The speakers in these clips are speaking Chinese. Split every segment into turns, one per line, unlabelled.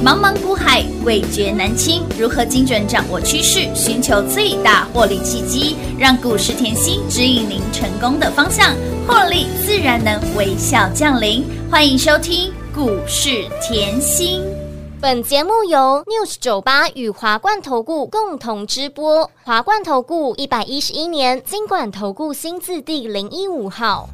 茫茫股海，味觉难清。如何精准掌握趋势，寻求最大获利契机，让股市甜心指引您成功的方向，获利自然能微笑降临。欢迎收听股市甜心。
本节目由 News 九八与华冠投顾共同直播。华冠投顾一百一十一年金管投顾新字第零一五号。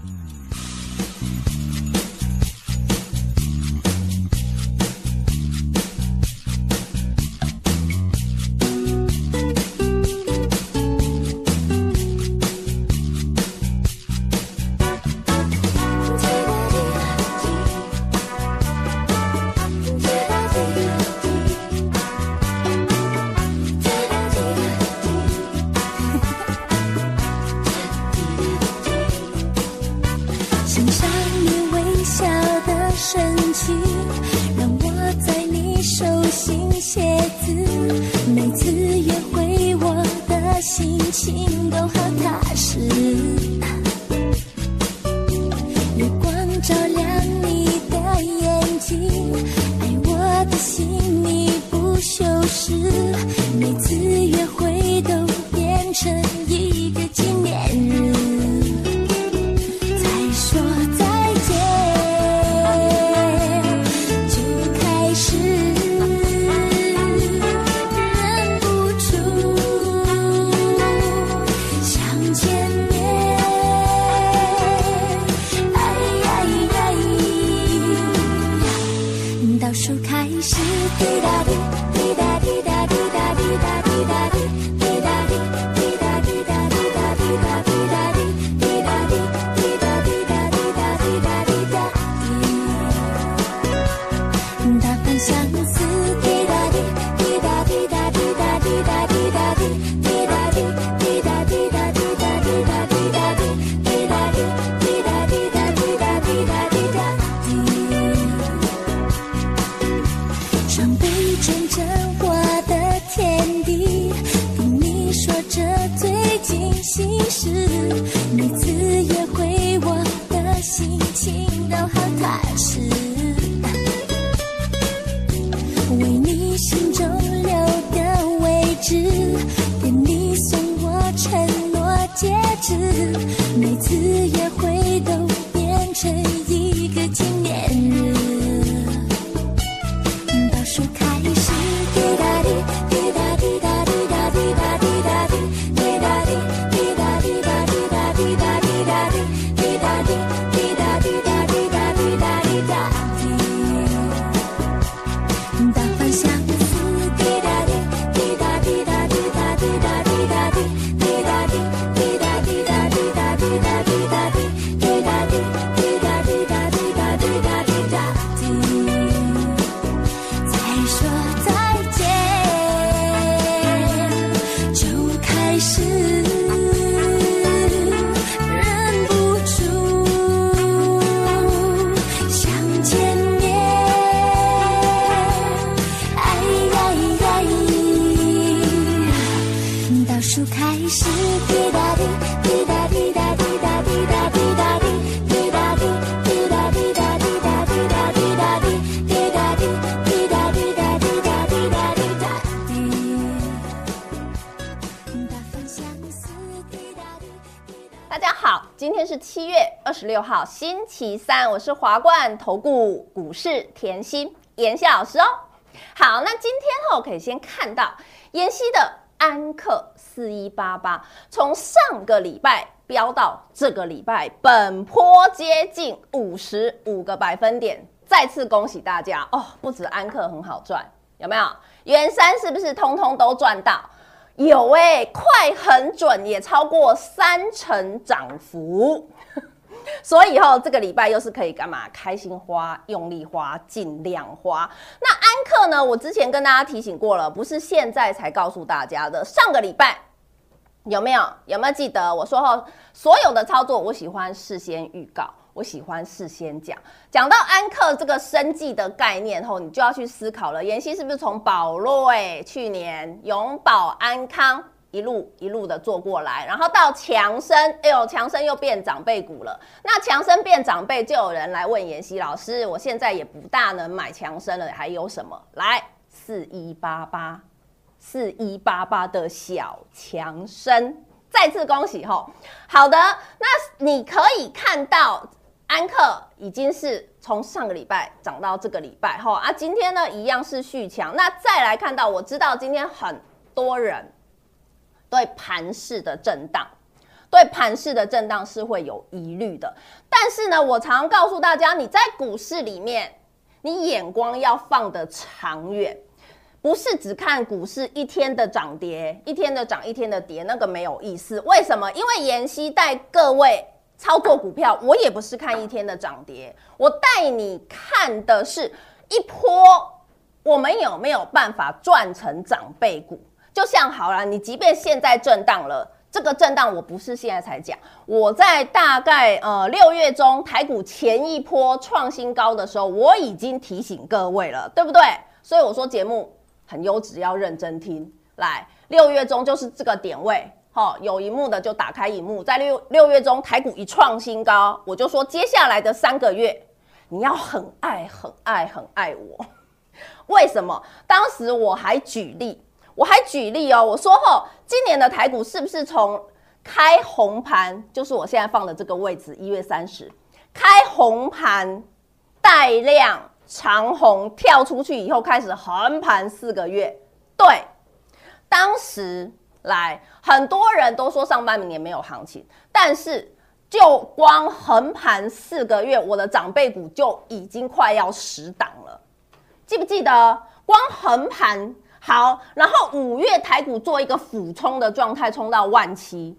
大家好，今天是七月二十六号星期三，我是华冠投顾股市甜心妍希老师哦。好，那今天我可以先看到妍希的安克四一八八，从上个礼拜飙到这个礼拜，本坡接近五十五个百分点，再次恭喜大家哦！不止安克很好赚，有没有？元山是不是通通都赚到？有哎、快很准，也超过三成涨幅。所以后这个礼拜又是可以干嘛？开心花，用力花，尽量花。那安克呢？我之前跟大家提醒过了，不是现在才告诉大家的。上个礼拜有没有？有没有记得我说后所有的操作，我喜欢事先预告，我喜欢事先讲。讲到安克这个生计的概念后，你就要去思考了。妍希是不是从宝瑞去年永保安康一路一路的做过来，然后到强生，哎呦，强生又变长辈股了。那强生变长辈，就有人来问妍希老师，我现在也不大能买强生了，还有什么？来，四一八八，四一八八的小强生，再次恭喜吼。好的，那你可以看到安克已经是从上个礼拜涨到这个礼拜吼啊，今天呢一样是续强。那再来看到，我知道今天很多人。对盘势的震荡，对盘势的震荡是会有疑虑的。但是呢，我常常告诉大家，你在股市里面，你眼光要放得长远，不是只看股市一天的涨跌，一天的涨，一天的跌，那个没有意思。为什么？因为妍希带各位操作股票，我也不是看一天的涨跌，我带你看的是一波，我们有没有办法赚成长辈股？就像好了，你即便现在震荡了，这个震荡我不是现在才讲，我在大概呃六月中台股前一波创新高的时候，我已经提醒各位了，对不对？所以我说节目很优质，要认真听。来，六月中就是这个点位，好，有萤幕的就打开荧幕，在六六月中台股一创新高，我就说接下来的三个月你要很爱很爱很爱我。为什么？当时我还举例。我还举例哦，我说后今年的台股是不是从开红盘，就是我现在放的这个位置，一月三十开红盘带量长红跳出去以后，开始横盘四个月。对，当时来很多人都说上半年没有行情，但是就光横盘四个月，我的长辈股就已经快要十档了，记不记得？光横盘。好，然后五月台股做一个俯冲的状态，冲到万七，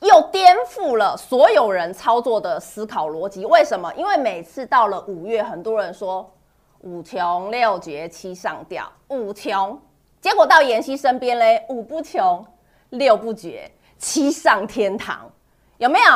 又颠覆了所有人操作的思考逻辑。为什么？因为每次到了五月，很多人说五穷六绝七上吊，五穷，结果到妍希身边嘞，五不穷，六不绝，七上天堂，有没有？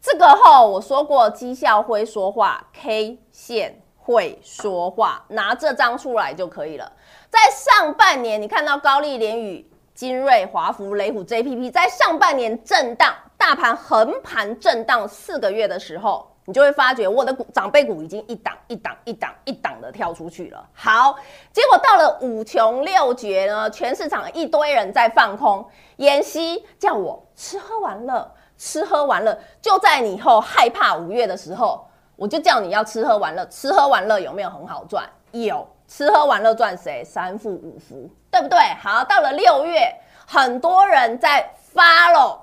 这个后我说过，绩效会说话，K 线会说话，拿这张出来就可以了。在上半年，你看到高丽、联宇、精锐、华福、雷虎、JPP，在上半年震荡，大盘横盘震荡四个月的时候，你就会发觉我的股长辈股已经一档一档一档一档的跳出去了。好，结果到了五穷六绝呢，全市场一堆人在放空，妍希叫我吃喝玩乐，吃喝玩乐，就在你以后害怕五月的时候，我就叫你要吃喝玩乐，吃喝玩乐有没有很好赚？有。吃喝玩乐赚谁？三富五福，对不对？好，到了六月，很多人在 follow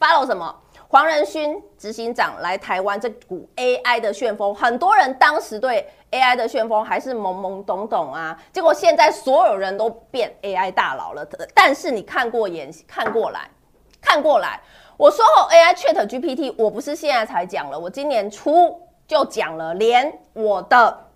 follow 什么？黄仁勋执行长来台湾，这股 AI 的旋风，很多人当时对 AI 的旋风还是懵懵懂懂啊。结果现在所有人都变 AI 大佬了。但是你看过眼，看过来，看过来。我说后 AI Chat GPT，我不是现在才讲了，我今年初就讲了，连我的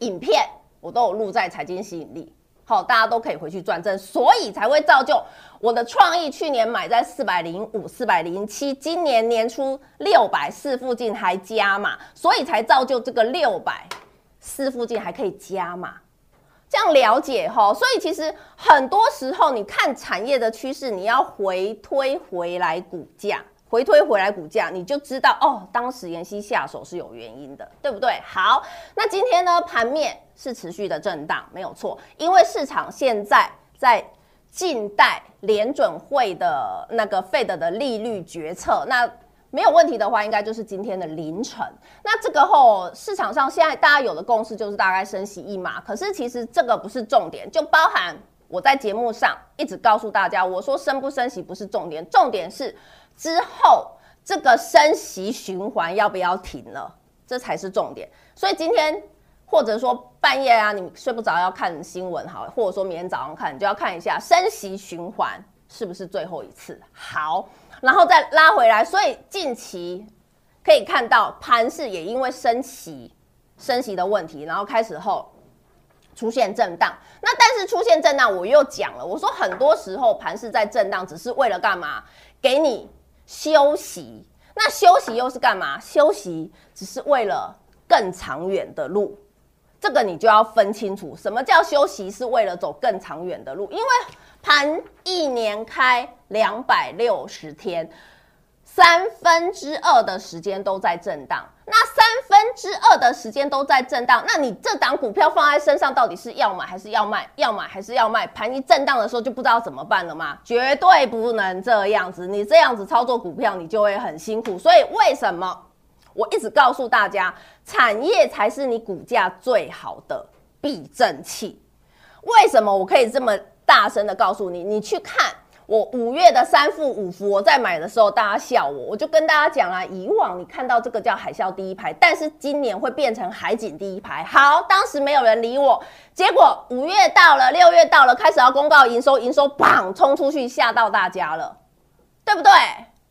影片。我都有录在财经吸引力，好，大家都可以回去转正，所以才会造就我的创意去年买在四百零五、四百零七，今年年初六百四附近还加码，所以才造就这个六百四附近还可以加码，这样了解哈。所以其实很多时候你看产业的趋势，你要回推回来股价。回推回来股价，你就知道哦，当时妍希下手是有原因的，对不对？好，那今天呢，盘面是持续的震荡，没有错，因为市场现在在静待联准会的那个 Fed 的利率决策，那没有问题的话，应该就是今天的凌晨。那这个后市场上现在大家有的共识就是大概升息一码，可是其实这个不是重点，就包含我在节目上一直告诉大家，我说升不升息不是重点，重点是。之后这个升息循环要不要停了？这才是重点。所以今天或者说半夜啊，你睡不着要看新闻好，或者说明天早上看，你就要看一下升息循环是不是最后一次。好，然后再拉回来。所以近期可以看到盘势也因为升息、升息的问题，然后开始后出现震荡。那但是出现震荡，我又讲了，我说很多时候盘势在震荡，只是为了干嘛？给你。休息，那休息又是干嘛？休息只是为了更长远的路，这个你就要分清楚，什么叫休息是为了走更长远的路，因为盘一年开两百六十天。三分之二的时间都在震荡，那三分之二的时间都在震荡，那你这档股票放在身上，到底是要买还是要卖？要买还是要卖？盘一震荡的时候就不知道怎么办了吗？绝对不能这样子，你这样子操作股票，你就会很辛苦。所以为什么我一直告诉大家，产业才是你股价最好的避震器？为什么我可以这么大声的告诉你？你去看。我五月的三伏五伏，我在买的时候，大家笑我，我就跟大家讲啊，以往你看到这个叫海啸第一排，但是今年会变成海景第一排。好，当时没有人理我，结果五月到了，六月到了，开始要公告营收，营收砰冲出去，吓到大家了，对不对？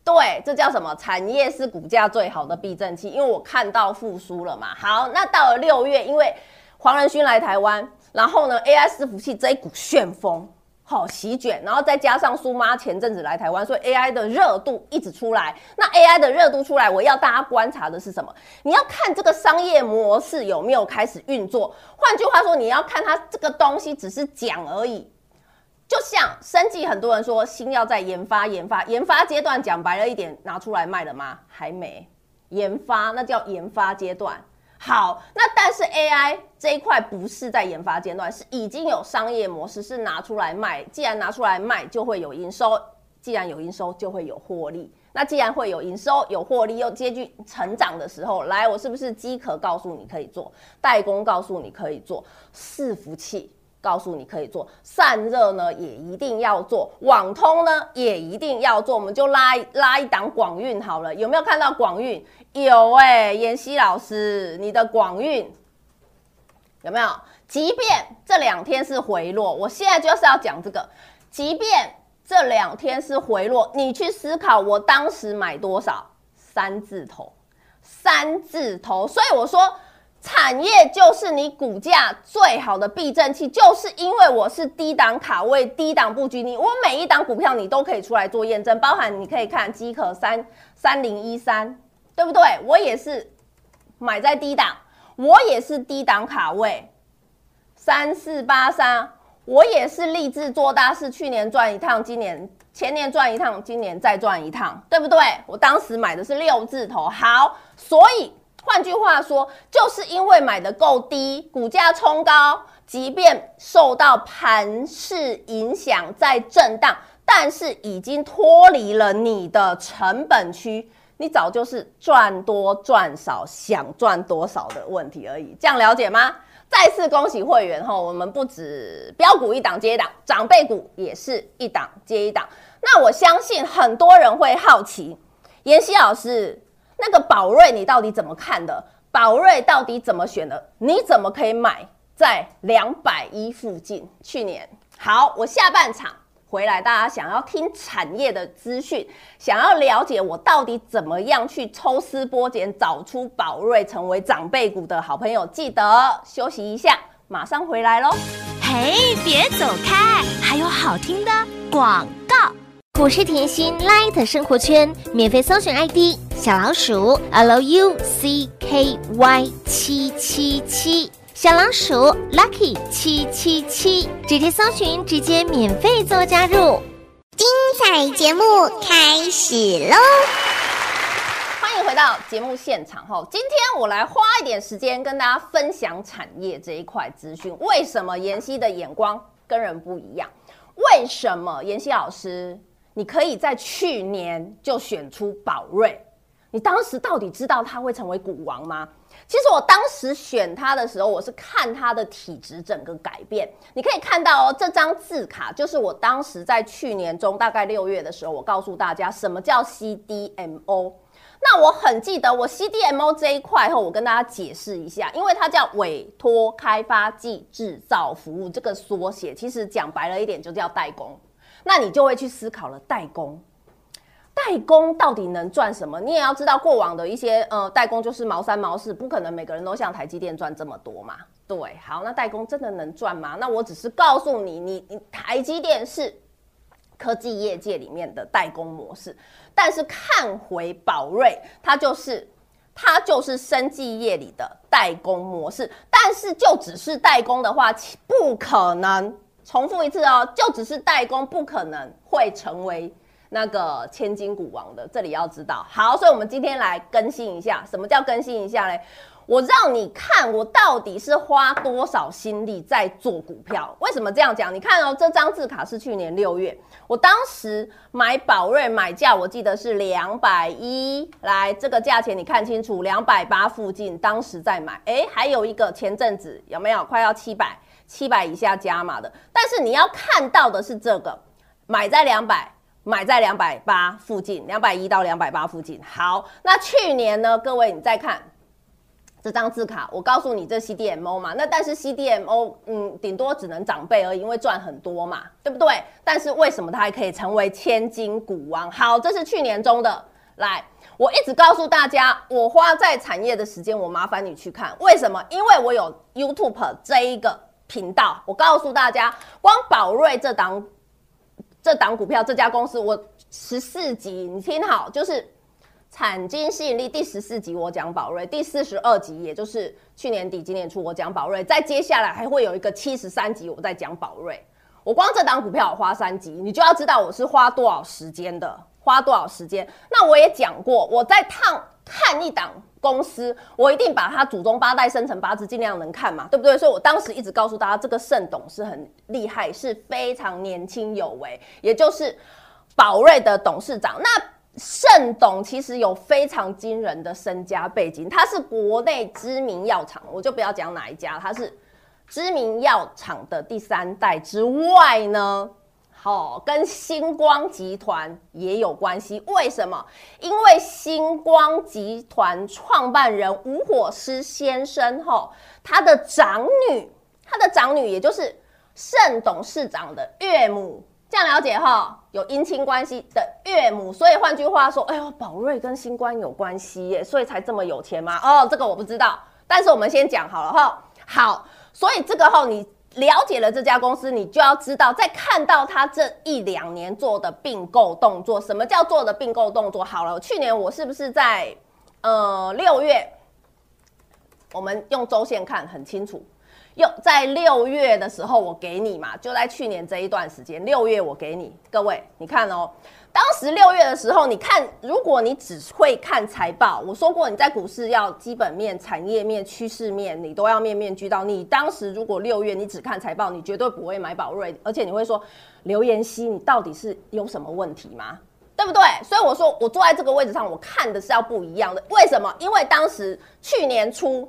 对，这叫什么？产业是股价最好的避震器，因为我看到复苏了嘛。好，那到了六月，因为黄仁勋来台湾，然后呢，AI 伺服器这一股旋风。好席卷，然后再加上苏妈前阵子来台湾，所以 AI 的热度一直出来。那 AI 的热度出来，我要大家观察的是什么？你要看这个商业模式有没有开始运作。换句话说，你要看它这个东西只是讲而已。就像生技，很多人说新药在研发，研发，研发阶段，讲白了一点，拿出来卖了吗？还没。研发那叫研发阶段。好，那但是 AI 这一块不是在研发阶段，是已经有商业模式，是拿出来卖。既然拿出来卖，就会有营收；既然有营收，就会有获利。那既然会有营收、有获利，又接近成长的时候，来，我是不是饥渴告诉你可以做，代工告诉你可以做，伺服器？告诉你可以做散热呢，也一定要做网通呢，也一定要做。我们就拉拉一档广运好了，有没有看到广运？有哎、妍希老师，你的广运有没有？即便这两天是回落，我现在就是要讲这个。即便这两天是回落，你去思考，我当时买多少？三字头，三字头。所以我说。产业就是你股价最好的避震器，就是因为我是低档卡位、低档布局，你我每一档股票你都可以出来做验证，包含你可以看机壳三三零一三，对不对？我也是买在低档，我也是低档卡位，三四八三，我也是立志做大事，去年赚一趟，今年前年赚一趟，今年再赚一趟，对不对？我当时买的是六字头，好，所以。换句话说，就是因为买得够低，股价冲高，即便受到盘势影响在震荡，但是已经脱离了你的成本区，你早就是赚多赚少，想赚多少的问题而已。这样了解吗？再次恭喜会员哈，我们不止标股一档接一档，长辈股也是一档接一档。那我相信很多人会好奇，妍希老师。那个宝瑞你到底怎么看的？宝瑞到底怎么选的？你怎么可以买在两百一附近？去年好，我下半场回来，大家想要听产业的资讯，想要了解我到底怎么样去抽丝剥茧，找出宝瑞成为长辈股的好朋友，记得休息一下，马上回来喽。
嘿，别走开，还有好听的广告。
股市甜心 Light 生活圈免费搜寻 ID 小老鼠 Lucky 七七七，小老鼠 Lucky 七七七，直接搜寻，直接免费做加入。精彩节目开始喽！
欢迎回到节目现场哈，今天我来花一点时间跟大家分享产业这一块资讯。为什么妍希的眼光跟人不一样？为什么妍希老师？你可以在去年就选出宝瑞，你当时到底知道他会成为股王吗？其实我当时选他的时候，我是看他的体质整个改变。你可以看到哦，这张字卡就是我当时在去年中大概六月的时候，我告诉大家什么叫 CDMO。那我很记得我 CDMO 这一块后，我跟大家解释一下，因为它叫委托开发暨制造服务，这个缩写其实讲白了一点就叫代工。那你就会去思考了，代工，代工到底能赚什么？你也要知道过往的一些呃代工就是毛三毛四，不可能每个人都像台积电赚这么多嘛。对，好，那代工真的能赚吗？那我只是告诉你，你你台积电是科技业界里面的代工模式，但是看回宝瑞，它就是。它就是生技业里的代工模式。但是就只是代工的话，不可能。重复一次哦，就只是代工，不可能会成为那个千金股王的。这里要知道。好，所以我们今天来更新一下，什么叫更新一下嘞？我让你看我到底是花多少心力在做股票。为什么这样讲？你看哦，这张字卡是去年六月，我当时买宝瑞买价，我记得是两百一。来，这个价钱你看清楚，两百八附近，当时在买。诶，还有一个前阵子有没有快要七百？七百以下加码的。但是你要看到的是这个，买在两百，买在两百八附近，两百一到两百八附近。好，那去年呢？各位，你再看。这张字卡，我告诉你，这 CDMO 嘛，那但是 CDMO，嗯，顶多只能长辈而已，因为赚很多嘛，对不对？但是为什么它还可以成为千金股王？好，这是去年中的。来，我一直告诉大家，我花在产业的时间，我麻烦你去看，为什么？因为我有 YouTube 这一个频道，我告诉大家，光宝瑞这档这档股票，这家公司，我十四集，你听好，就是。产经吸引力第十四集我讲宝瑞，第四十二集也就是去年底今年初我讲宝瑞，再接下来还会有一个七十三集我在讲宝瑞。我光这档股票我花三集，你就要知道我是花多少时间的，花多少时间。那我也讲过，我在烫看一档公司，我一定把它祖宗八代生辰八字尽量能看嘛，对不对？所以我当时一直告诉大家，这个盛董是很厉害，是非常年轻有为，也就是宝瑞的董事长。那盛董其实有非常惊人的身家背景，他是国内知名药厂，我就不要讲哪一家，他是知名药厂的第三代之外呢，好、哦，跟星光集团也有关系。为什么？因为星光集团创办人吴火狮先生，吼，他的长女，他的长女也就是盛董事长的岳母。这样了解哈，有姻亲关系的岳母，所以换句话说，哎呦，宝瑞跟新光有关系耶，所以才这么有钱吗？哦，这个我不知道，但是我们先讲好了哈。好，所以这个后你了解了这家公司，你就要知道，在看到他这一两年做的并购动作，什么叫做的并购动作？好了，去年我是不是在呃六月，我们用周线看很清楚。又在六月的时候，我给你嘛，就在去年这一段时间，六月我给你，各位，你看哦，当时六月的时候，你看，如果你只会看财报，我说过你在股市要基本面、产业面、趋势面，你都要面面俱到。你当时如果六月你只看财报，你绝对不会买宝瑞，而且你会说刘妍希，你到底是有什么问题吗？对不对？所以我说我坐在这个位置上，我看的是要不一样的。为什么？因为当时去年初。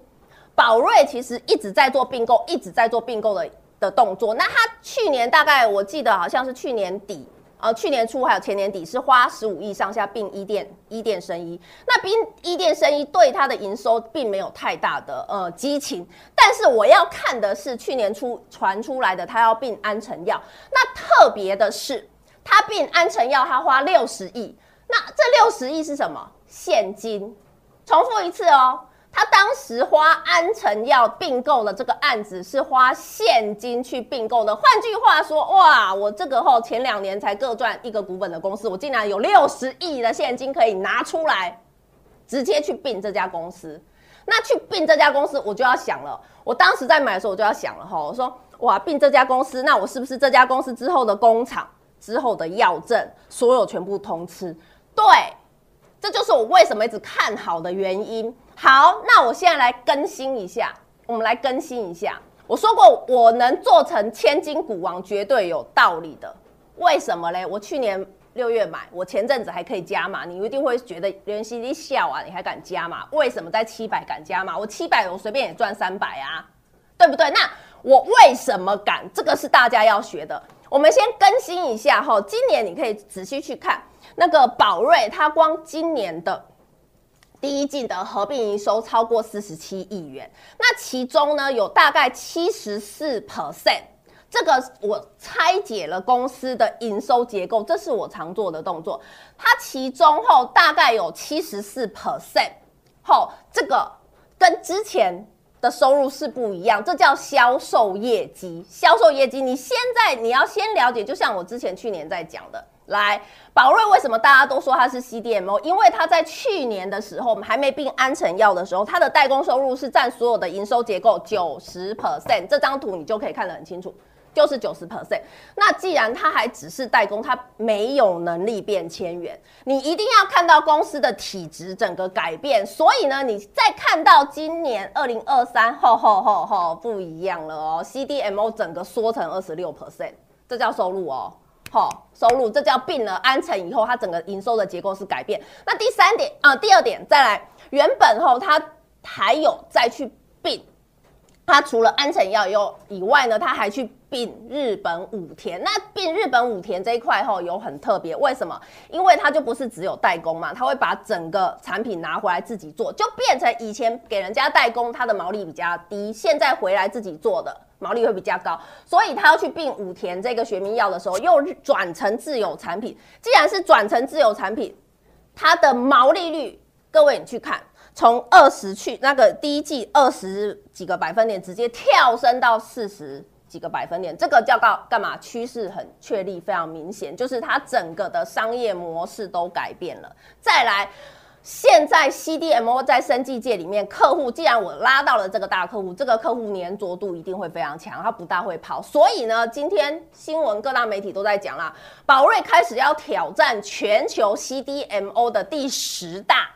宝瑞其实一直在做并购，一直在做并购的的动作。那他去年大概我记得好像是去年底，呃，去年初还有前年底是花十五亿上下并一店一店生医。那并一店生医对他的营收并没有太大的呃激情。但是我要看的是去年初传出来的他要并安诚药。那特别的是，他并安诚药他花六十亿。那这六十亿是什么？现金。重复一次哦。他当时花安诚药并购的这个案子是花现金去并购的。换句话说，哇，我这个后前两年才各赚一个股本的公司，我竟然有六十亿的现金可以拿出来，直接去并这家公司。那去并这家公司，我就要想了。我当时在买的时候，我就要想了哈，我说哇，并这家公司，那我是不是这家公司之后的工厂、之后的药证，所有全部通吃？对。这就是我为什么一直看好的原因。好，那我现在来更新一下，我们来更新一下。我说过，我能做成千金股王，绝对有道理的。为什么嘞？我去年六月买，我前阵子还可以加码。你一定会觉得联系你笑啊，你还敢加码？为什么在七百敢加码？我七百我随便也赚三百啊，对不对？那我为什么敢？这个是大家要学的。我们先更新一下哈，今年你可以仔细去看。那个宝瑞，它光今年的第一季的合并营收超过四十七亿元，那其中呢有大概七十四 percent，这个我拆解了公司的营收结构，这是我常做的动作。它其中后大概有七十四 percent，后这个跟之前的收入是不一样，这叫销售业绩。销售业绩，你现在你要先了解，就像我之前去年在讲的。来，宝瑞为什么大家都说它是 CDMO？因为它在去年的时候，我们还没并安成药的时候，它的代工收入是占所有的营收结构九十 percent。这张图你就可以看得很清楚，就是九十 percent。那既然它还只是代工，它没有能力变千元，你一定要看到公司的体质整个改变。所以呢，你再看到今年二零二三，吼吼吼吼，不一样了哦，CDMO 整个缩成二十六 percent，这叫收入哦。好、收入这叫并了安成以后，它整个营收的结构是改变。那第三点啊、第二点再来，原本后它还有再去并，它除了安成药有以外呢，它还去并日本武田。那并日本武田这一块后有很特别，为什么？因为它就不是只有代工嘛，它会把整个产品拿回来自己做，就变成以前给人家代工，它的毛利比较低，现在回来自己做的。毛利会比较高，所以他要去并武田这个学名药的时候，又转成自有产品。既然是转成自有产品，它的毛利率，各位你去看，从二十去那个第一季二十几个百分点，直接跳升到四十几个百分点，这个叫干干嘛？趋势很确立，非常明显，就是它整个的商业模式都改变了。再来。现在 CDMO 在生技界里面，客户既然我拉到了这个大客户，这个客户粘着度一定会非常强，它不大会跑。所以呢，今天新闻各大媒体都在讲啦，宝瑞开始要挑战全球 CDMO 的第十大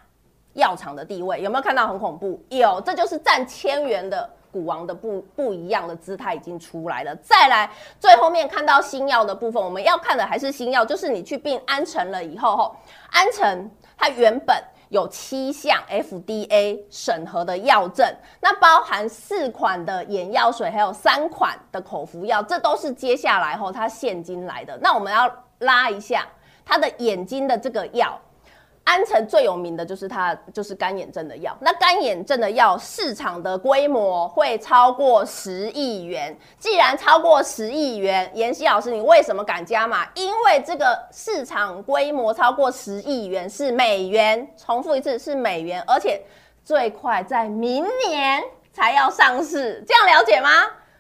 药厂的地位，有没有看到很恐怖？有，这就是占千元的股王的不不一样的姿态已经出来了。再来，最后面看到新药的部分，我们要看的还是新药，就是你去并安成了以后，吼安成它原本。有七项 FDA 审核的药证，那包含四款的眼药水，还有三款的口服药，这都是接下来后它现金来的。那我们要拉一下它的眼睛的这个药。安成最有名的就是它，就是干眼症的药。那干眼症的药市场的规模会超过十亿元。既然超过十亿元，妍希老师，你为什么敢加码？因为这个市场规模超过十亿元是美元。重复一次，是美元，而且最快在明年才要上市。这样了解吗？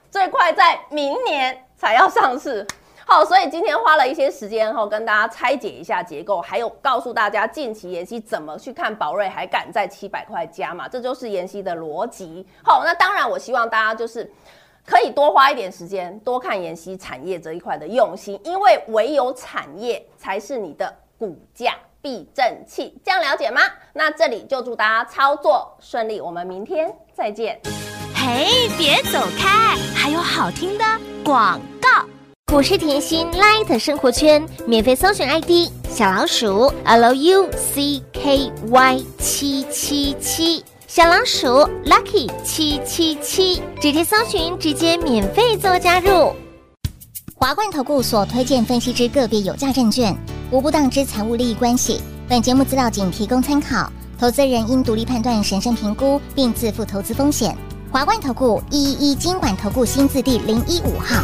最快在明年才要上市。好，所以今天花了一些时间后，跟大家拆解一下结构，还有告诉大家近期妍希怎么去看宝瑞，还敢在七百块加嘛，这就是妍希的逻辑。好，那当然，我希望大家就是可以多花一点时间，多看妍希产业这一块的用心，因为唯有产业才是你的股价避震器。这样了解吗？那这里就祝大家操作顺利，我们明天再见。
嘿，别走开，还有好听的广。
股市甜心 Light 生活圈免费搜寻 ID 小老鼠 Lucky 七七七，小老鼠 Lucky 七七七，直接搜寻，直接免费做加入。华冠投顾所推荐分析之个别有价证券，无不当之财务利益关系。本节目资料仅提供参考，投资人应独立判断、审慎评估，并自负投资风险。华冠投顾一一一金管投顾新字第零一五号。